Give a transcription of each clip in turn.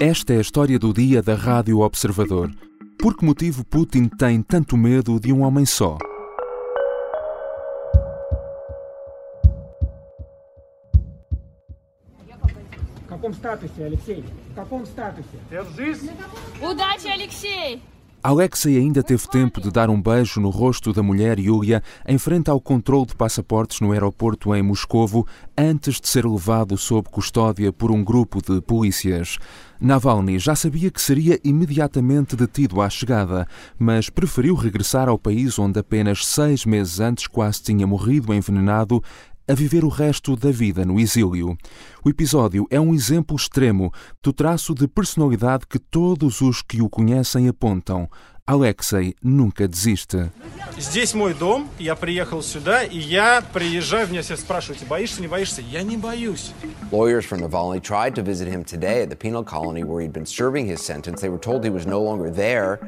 Esta é a história do dia da Rádio Observador. Por que motivo Putin tem tanto medo de um homem só? В каком статусе, Алексей? В каком статусе? Удачи, Алексей! Alexei ainda teve tempo de dar um beijo no rosto da mulher Yulia em frente ao controle de passaportes no aeroporto em Moscovo antes de ser levado sob custódia por um grupo de polícias. Navalny já sabia que seria imediatamente detido à chegada, mas preferiu regressar ao país onde apenas seis meses antes quase tinha morrido envenenado a viver o resto da vida no exílio. O episódio é um exemplo extremo do traço de personalidade que todos os que o conhecem apontam. Alexei nunca desiste. Здесь мой дом, я приехал сюда, и я приезжаю, меня все спрашивают, боишься, не боишься? Я не боюсь. Lawyers for Navalny tried to visit him today at the penal colony where he'd been serving his sentence. They were told he was no longer there.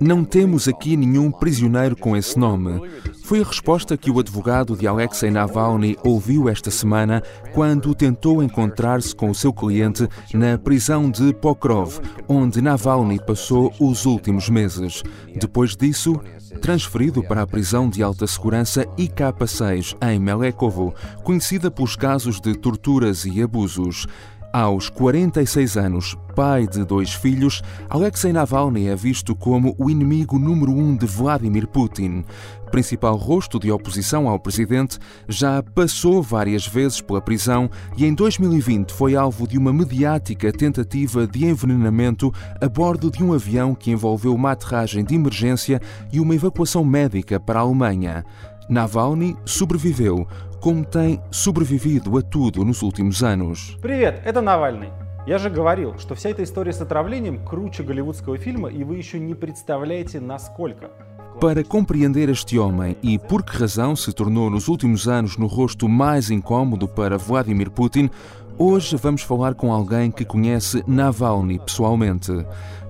Não temos aqui nenhum prisioneiro com esse nome. Foi a resposta que o advogado de Alexei Navalny ouviu esta semana quando tentou encontrar-se com o seu cliente na prisão de Pokrov, onde Navalny passou os últimos meses. Depois disso, transferido para a prisão de alta segurança IK6 em Melekovo, conhecida pelos casos de torturas e abusos. Aos 46 anos, pai de dois filhos, Alexei Navalny é visto como o inimigo número um de Vladimir Putin. Principal rosto de oposição ao presidente, já passou várias vezes pela prisão e em 2020 foi alvo de uma mediática tentativa de envenenamento a bordo de um avião que envolveu uma aterragem de emergência e uma evacuação médica para a Alemanha. Navalny sobreviveu, como tem sobrevivido a tudo nos últimos anos. Привет, это Навальный. Я же говорил, что вся эта история с отравлением круче голливудского фильма, и вы еще не представляете, насколько. Para compreender este homem e por que razão se tornou nos últimos anos no rosto mais incômodo para Vladimir Putin, hoje vamos falar com alguém que conhece Navalny pessoalmente.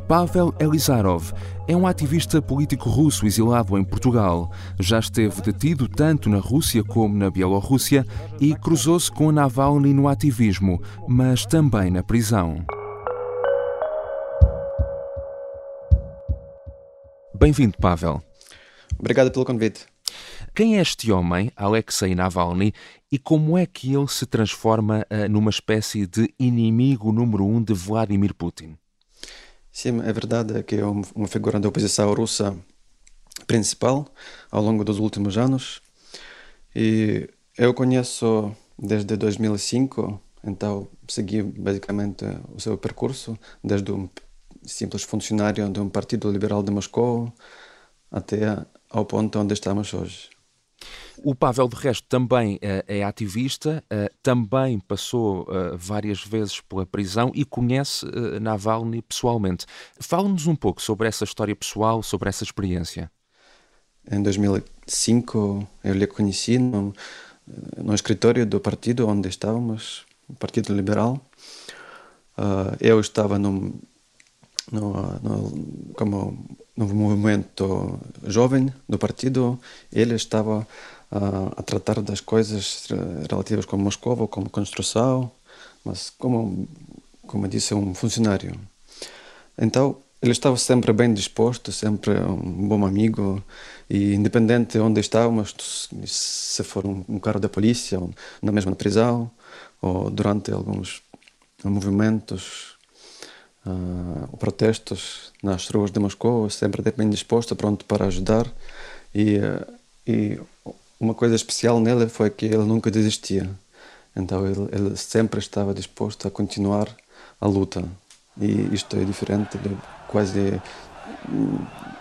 Pavel Elizarov é um ativista político russo exilado em Portugal. Já esteve detido tanto na Rússia como na Bielorrússia e cruzou-se com Navalny no ativismo, mas também na prisão. Bem-vindo, Pavel. Obrigado pelo convite. Quem é este homem, Alexei Navalny, e como é que ele se transforma uh, numa espécie de inimigo número um de Vladimir Putin? Sim, é verdade que é uma figura da oposição russa principal ao longo dos últimos anos. E eu conheço desde 2005, então segui basicamente o seu percurso, desde um simples funcionário de um partido liberal de Moscou até ao ponto onde estamos hoje. O Pavel, de resto, também uh, é ativista, uh, também passou uh, várias vezes pela prisão e conhece Navalny pessoalmente. Fala-nos um pouco sobre essa história pessoal, sobre essa experiência. Em 2005, eu lhe conheci no, no escritório do partido onde estávamos, o Partido Liberal. eu estava no, no, no, como no movimento jovem do partido, ele estava uh, a tratar das coisas relativas com Moscou, como construção, mas como, como disse, um funcionário. Então, ele estava sempre bem disposto, sempre um bom amigo, e independente de onde estávamos, se for um, um carro da polícia, ou na mesma prisão, ou durante alguns movimentos uh, protestos nas ruas de Moscou, sempre bem disposto, pronto para ajudar. E, uh, e uma coisa especial nele foi que ele nunca desistia. Então ele, ele sempre estava disposto a continuar a luta. E isto é diferente de quase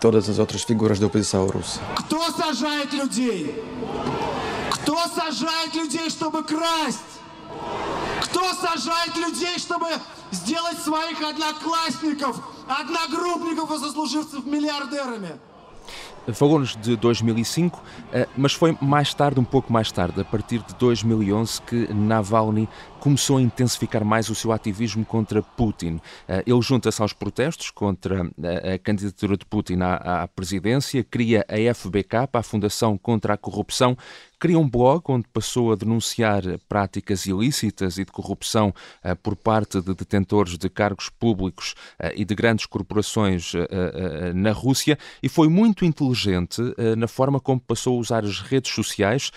todas as outras figuras da oposição russa. Кто сажает людей? Кто сажает людей, чтобы красть? Кто сажает людей, чтобы сделать своих одноклассников, одногруппников и сослуживцев миллиардерами? Falou-nos de 2005, eh, mas foi mais tarde, um pouco mais tarde, a partir de 2011, que Navalny começou a intensificar mais o seu ativismo contra Putin. Eh, ele junta-se aos protestos contra eh, a candidatura de Putin à, presidência, cria a FBK, a Fundação contra a Corrupção, cria um blog onde passou a denunciar práticas ilícitas e de corrupção uh, por parte de detentores de cargos públicos uh, e de grandes corporações uh, na Rússia e foi muito inteligente na forma como passou a usar as redes sociais,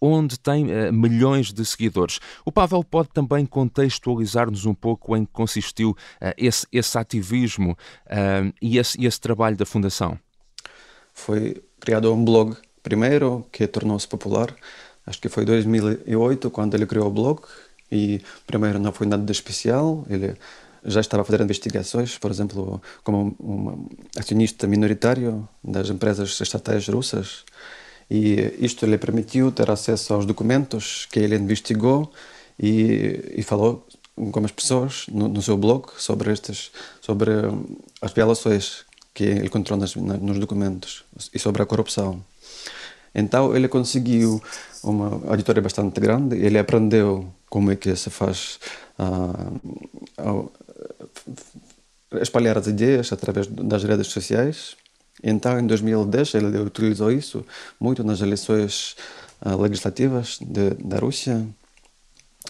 onde tem milhões de seguidores. O Pavel pode também contextualizar-nos um pouco em que consistiu esse, esse ativismo e esse, esse trabalho da Fundação. Foi criado um blog primeiro que tornou-se popular. Acho que foi 2008 quando ele criou o blog e primeiro não foi nada de especial. Ele já estava a fazer investigações, por exemplo, como um acionista minoritário das empresas estatais russas. E isto lhe permitiu ter acesso aos documentos que ele investigou e, e falou com as pessoas no, no, seu blog sobre estes, sobre as violações que ele encontrou nas, nos documentos e sobre a corrupção. Então ele conseguiu uma auditória bastante grande, ele aprendeu como é que se faz uh, uh, espalhar as ideias através das redes sociais. Então em 2010 ele utilizou isso muito nas eleições uh, legislativas de, da Rússia,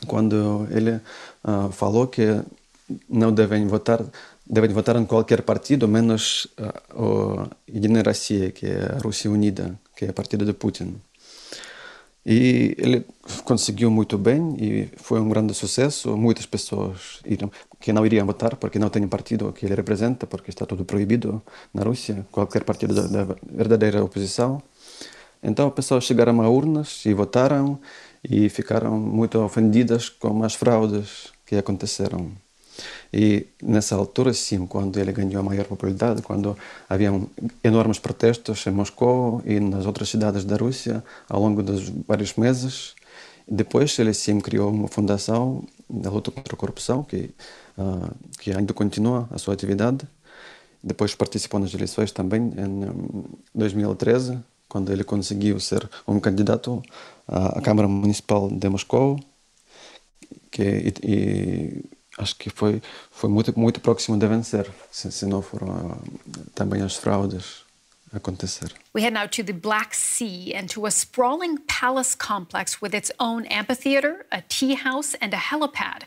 quando ele falou que não devem votar devem votar em qualquer partido, menos uh, o Единая Россия, que é a Rússia Unida, que é a partido de Putin. E ele conseguiu muito bem e foi um grande sucesso. Muitas pessoas que não iriam votar porque não têm partido que ele representa, porque está tudo proibido na Rússia, qualquer partido da, da verdadeira oposição. Então, pessoas chegaram a urnas e votaram e ficaram muito ofendidas com as fraudes que aconteceram. E nessa altura, sim, quando ele ganhou a maior popularidade, quando havia enormes protestos em Moscou e nas outras cidades da Rússia ao longo dos vários meses, depois ele sim criou uma fundação da luta contra a corrupção que uh, que ainda continua a sua atividade. Depois participou nas eleições também em 2013, quando ele conseguiu ser um candidato à Câmara Municipal de Moscou, que e acho que foi foi muito muito próximo de vencer, se, se não foram uh, também as fraudes acontecer. We head now to the Black Sea and to a sprawling palace complex with its own amphitheater, a tea house, and a helipad.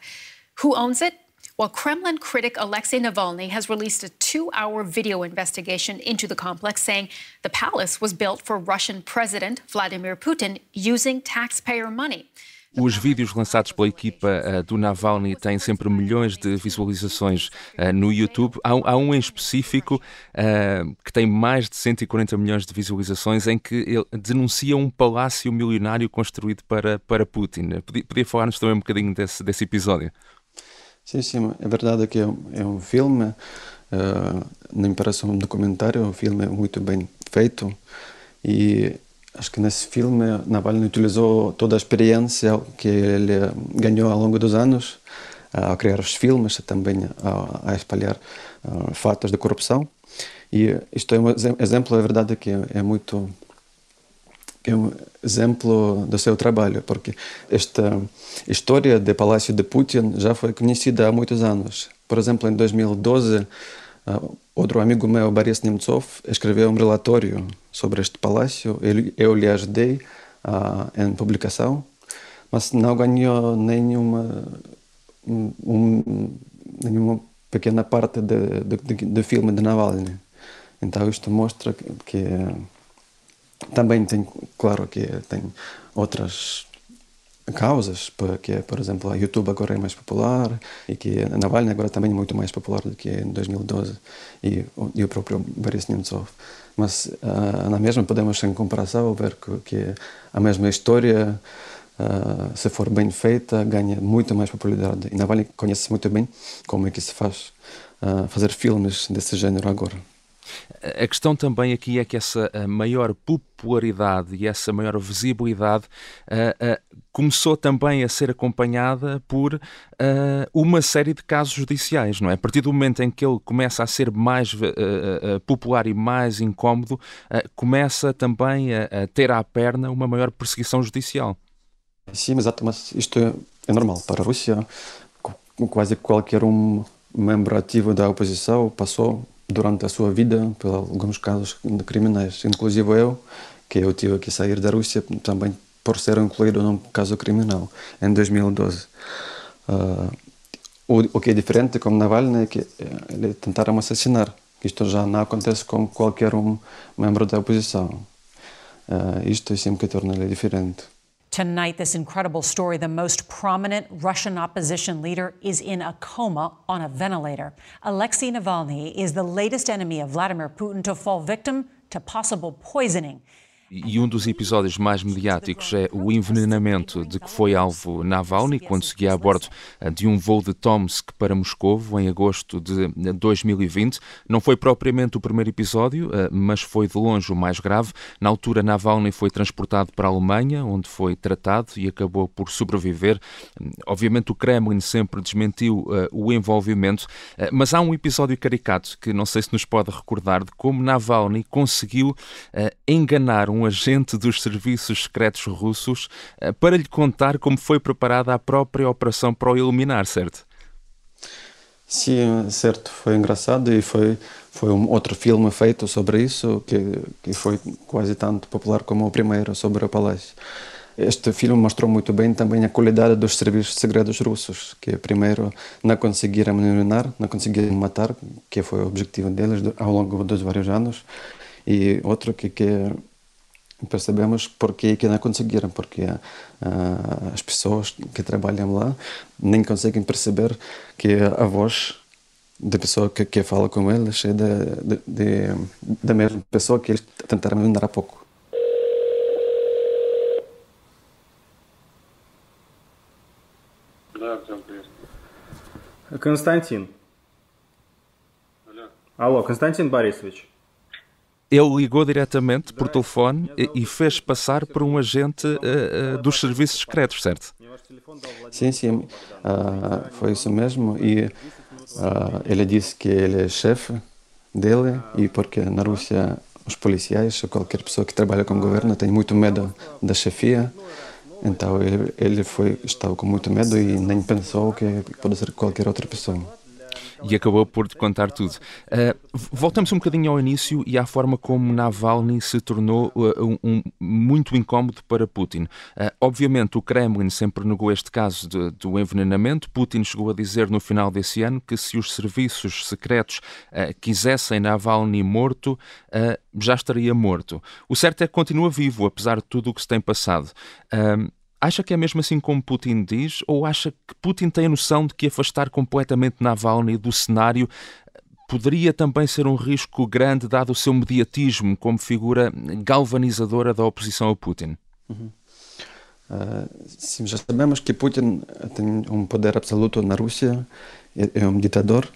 Who owns it? Well, Kremlin critic Alexei Navalny has released a two hour video investigation into the complex, saying the palace was built for Russian President Vladimir Putin using taxpayer money. Os vídeos lançados pela equipa uh, do Navalny têm sempre milhões de visualizações uh, no YouTube. Há, há, um em específico uh, que tem mais de 140 milhões de visualizações em que ele denuncia um palácio milionário construído para, para Putin. Podia, podia falar-nos também um bocadinho desse, desse episódio? Sim, sim, é verdade que é um, é um filme, não me parece um documentário, um filme muito bem feito e Acho que nesse filme Navalny utilizou toda a experiência que ele ganhou ao longo dos anos a criar os filmes, também a, a espalhar uh, fatos de corrupção. E isto é um exemplo, é verdade que é muito é um exemplo do seu trabalho, porque esta história do Palácio de Putin já foi conhecida há muitos anos. Por exemplo, em 2012, uh, outro amigo meu, Boris Nemtsov, escreveu um relatório sobre este palácio. Eu, lhe ajudei uh, em publicação, mas não ganhou nenhuma, um, nenhuma pequena parte do filme de Navalny. Então isto mostra que, que também tem, claro que tem outras causas, porque, por exemplo, a YouTube agora é mais popular e que a Navalny agora também é muito mais popular do que em 2012 e, e o próprio Boris Nemtsov. Mas uh, na mesma podemos, em comparação, ver que, que a mesma história, uh, se for bem feita, ganha muito mais popularidade. E Navalny conhece muito bem como é que se faz uh, fazer filmes desse género agora. A questão também aqui é que essa maior popularidade e essa maior visibilidade uh, uh, começou também a ser acompanhada por uh, uma série de casos judiciais, não é? A partir do momento em que ele começa a ser mais popular e mais incómodo, começa também a, a, ter à perna uma maior perseguição judicial. Sim, exato, mas isto é, é normal para a Rússia. Quase qualquer um membro ativo da oposição passou durante a sua vida por alguns casos criminais. Inclusive eu, que eu tive que sair da Rússia, também por ser incluído num caso criminal em 2012. Uh, o, o, que é diferente com Navalny é que eh, ele tentaram assassinar. Isto já não acontece com qualquer um membro da oposição. Uh, isto sempre que torna ele diferente. Tonight, this incredible story the most prominent Russian opposition leader is in a coma on a ventilator. Alexei Navalny is the latest enemy of Vladimir Putin to fall victim to possible poisoning. E um dos episódios mais mediáticos é o envenenamento de que foi alvo Navalny quando seguia a bordo eh, de um voo de Tomsk para Moscou em agosto de 2020. Não foi propriamente o primeiro episódio, eh, mas foi de longe o mais grave. Na altura, Navalny foi transportado para a Alemanha, onde foi tratado e acabou por sobreviver. Obviamente, o Kremlin sempre desmentiu eh, o envolvimento, mas há um episódio caricato que não sei se nos pode recordar de como Navalny conseguiu enganar um agente dos serviços secretos russos eh, para lhe contar como foi preparada a própria operação para o eliminar, certo? Sim, certo. Foi engraçado e foi foi um outro filme feito sobre isso que que foi quase tanto popular como o primeiro sobre o palácio. Este filme mostrou muito bem também a qualidade dos serviços secretos russos, que primeiro não conseguiram eliminar, não conseguiram matar, que foi o objetivo deles ao longo dos vários anos, e outro que, que percebemos porque que não conseguiram, porque uh, as pessoas que trabalham lá nem conseguem perceber que a voz da pessoa que, que fala com eles é de, de, de, da mesma pessoa que eles tentaram enganar há pouco. Константин. Алло, Константин Борисович. Ele ligou diretamente por telefone e fez passar por um agente uh, uh, dos serviços secretos, certo? Sim, sim, uh, foi isso mesmo. E ele disse que ele é chefe dele e porque na Rússia os policiais ou qualquer pessoa que trabalha com o governo tem muito medo da chefia. Então ele, ele foi estava com muito medo e nem pensou que pode ser qualquer outra pessoa e acabou por contar tudo. Uh, voltamos um bocadinho ao início e à forma como Navalny se tornou uh, um, um, muito incómodo para Putin. Uh, obviamente, o Kremlin sempre negou este caso de, do envenenamento. Putin chegou a dizer no final desse ano que se os serviços secretos quisessem Navalny morto, já estaria morto. O certo é que continua vivo, apesar de tudo o que se tem passado. Acha que é mesmo assim como Putin diz? Ou acha que Putin tem a noção de que afastar completamente Navalny do cenário poderia também ser um risco grande, dado o seu mediatismo como figura galvanizadora da oposição a Putin? Uhum. Uh, sim, já sabemos que Putin tem um poder absoluto na Rússia, é, é um ditador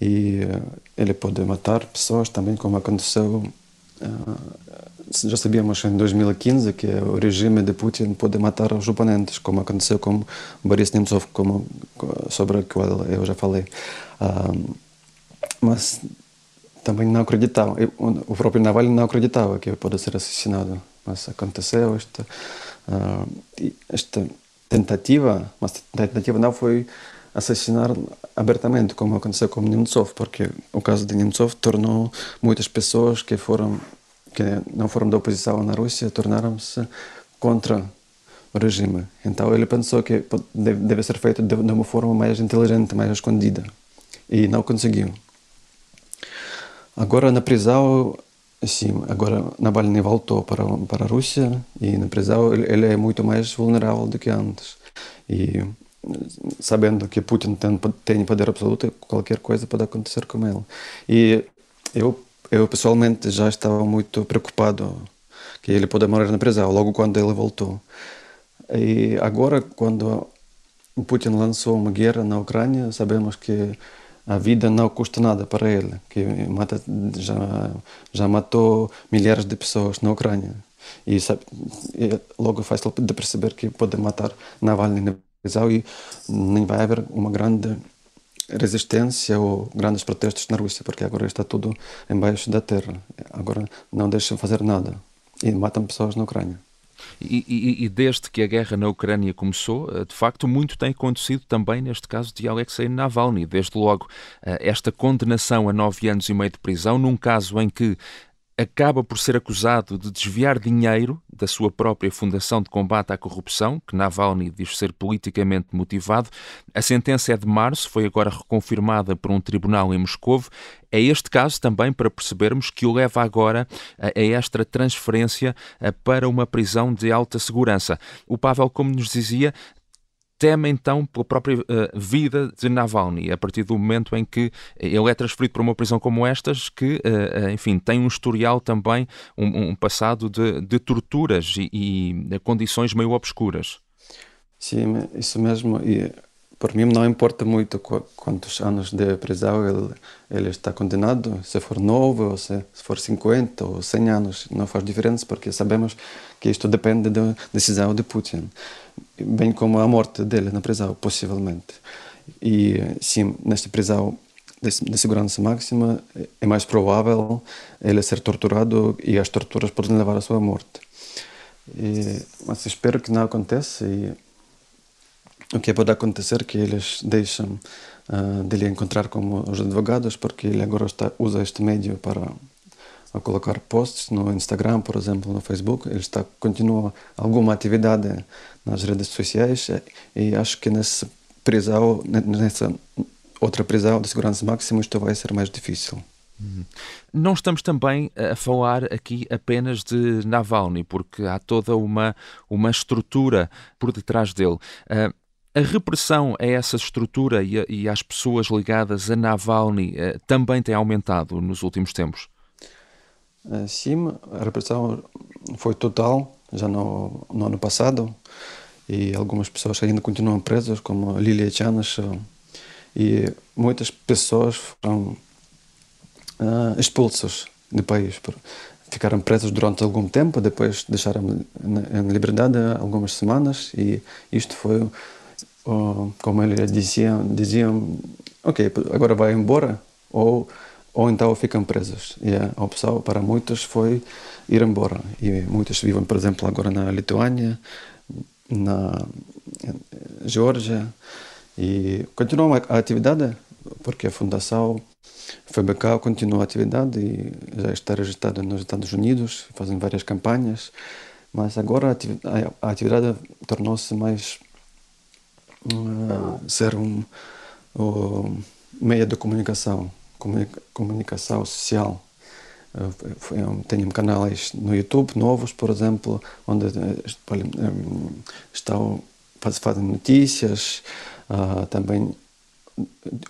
e uh, ele pode matar pessoas também, como aconteceu uh, já sabíamos em 2015 que o regime de Putin pode matar os oponentes, como aconteceu com Boris Nemtsov, como, sobre o qual eu já falei. Um, mas também não acreditava, o próprio Navalny não acreditava que pode ser assassinado, mas aconteceu esta, uh, esta tentativa, mas tentativa não foi assassinar abertamente, como aconteceu com Nemtsov, porque o caso de Nemtsov tornou muitas pessoas que foram que não foram da oposição na Rússia tornaram-se contra o regime. Então ele pensou que deve ser feito de uma forma mais inteligente, mais escondida. E não conseguiu. Agora na prisão, sim, agora Navalny voltou para para a Rússia e na prisão ele, é muito mais vulnerável do que antes. E sabendo que Putin tem, tem poder absoluto, qualquer coisa pode acontecer com ele. E eu eu pessoalmente já estava muito preocupado que ele poderia morrer na prisão, logo quando ele voltou. E agora, quando Putin lançou uma guerra na Ucrânia, sabemos que a vida não custa nada para ele, que mata, já, já matou milhares de pessoas na Ucrânia. E, sabe, e logo fácil de perceber que pode matar Navalny na prisão e nem vai haver uma grande resistência ou grandes protestos na Rússia, porque agora está tudo embaixo da terra. Agora não deixam fazer nada e matam pessoas na Ucrânia. E, e, e, desde que a guerra na Ucrânia começou, eh, de facto, muito tem acontecido também neste caso de Alexei Navalny. Desde logo, eh, esta condenação a nove anos e meio de prisão, num caso em que acaba por ser acusado de desviar dinheiro da sua própria Fundação de Combate à Corrupção, que Navalny diz ser politicamente motivado. A sentença é de março, foi agora reconfirmada por um tribunal em Moscou. É este caso também para percebermos que o leva agora a esta transferência para uma prisão de alta segurança. O Pavel, como nos dizia, teme então pela própria uh, vida de Navalny, a partir do momento em que ele é transferido para uma prisão como estas, que, uh, enfim, tem um historial também, um, um passado de, de torturas e, e, condições meio obscuras. Sim, isso mesmo. E por mim não importa muito quantos anos de prisão ele, ele está condenado, se for novo, ou se, for 50 ou 100 anos, não faz diferença, porque sabemos que isto depende da decisão de Putin, bem como a morte dele na prisão, possivelmente. E sim, nesta prisão de, segurança máxima, é mais provável ele ser torturado e as torturas podem levar à sua morte. E, mas espero que não aconteça e o que pode acontecer é que eles deixam uh, de lhe encontrar como os advogados, porque ele agora está, usa este meio para colocar posts no Instagram, por exemplo, no Facebook. Ele está continua alguma atividade nas redes sociais e acho que nessa prisão, nessa outra prisão de segurança máxima, isto vai ser mais difícil. Uhum. Não estamos também a falar aqui apenas de Navalny, porque há toda uma, uma estrutura por detrás dele. Uh, a repressão a essa estrutura e, a, e às pessoas ligadas a Navalny eh, também tem aumentado nos últimos tempos? Sim, a repressão foi total já no, no ano passado e algumas pessoas ainda continuam presas, como Lilia Chanas, e muitas pessoas foram uh, expulsas do país. Ficaram presas durante algum tempo, depois deixaram em liberdade algumas semanas e isto foi como eles diziam, diziam, ok, agora vai embora ou ou então ficam presos. E a opção para muitos foi ir embora. E muitos vivem, por exemplo, agora na Lituânia, na Geórgia e continuam a atividade porque a fundação FBK continua a atividade e já está registrada nos Estados Unidos, fazem várias campanhas, mas agora a atividade tornou-se mais uh, ser um, um meio de comunicação, comunicação social. Uh, tenho canais no YouTube novos, por exemplo, onde um, estão fazem notícias, uh, também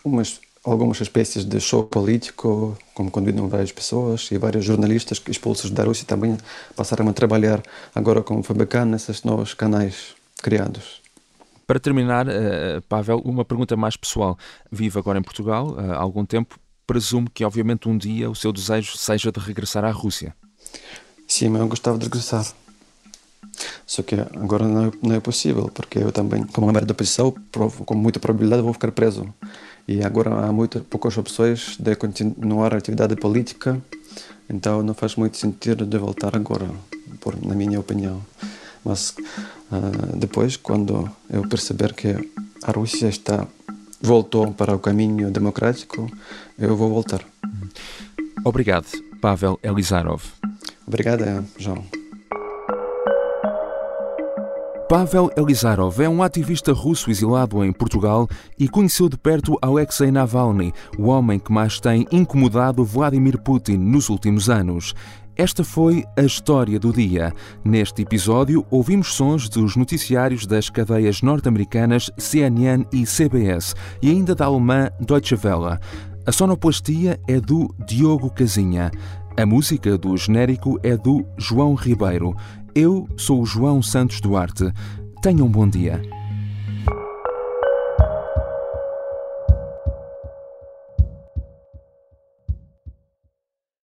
umas algumas espécies de show político, como convidam várias pessoas e vários jornalistas expulsos da Rússia também passaram a trabalhar agora com o FBK nesses novos canais criados. Para terminar, Pavel, uma pergunta mais pessoal. Vive agora em Portugal há algum tempo. Presumo que, obviamente, um dia o seu desejo seja de regressar à Rússia. Sim, eu gostava de regressar. Só que agora não é, não é possível, porque eu também, como member da oposição, com muita probabilidade vou ficar preso. E agora há muito, poucas opções de continuar a atividade política, então não faz muito sentido de voltar agora, por, na minha opinião. Mas uh, depois, quando eu perceber que a Rússia está voltou para o caminho democrático, eu vou voltar. Obrigado, Pavel Elizarov. Obrigado, João. Pavel Elizarov é um ativista russo exilado em Portugal e conheceu de perto Alexei Navalny, o homem que mais tem incomodado Vladimir Putin nos últimos anos. Esta foi a história do dia. Neste episódio, ouvimos sons dos noticiários das cadeias norte-americanas CNN e CBS e ainda da alemã Deutsche Welle. A sonoplastia é do Diogo Casinha. A música do genérico é do João Ribeiro. Eu sou o João Santos Duarte. Tenham um bom dia.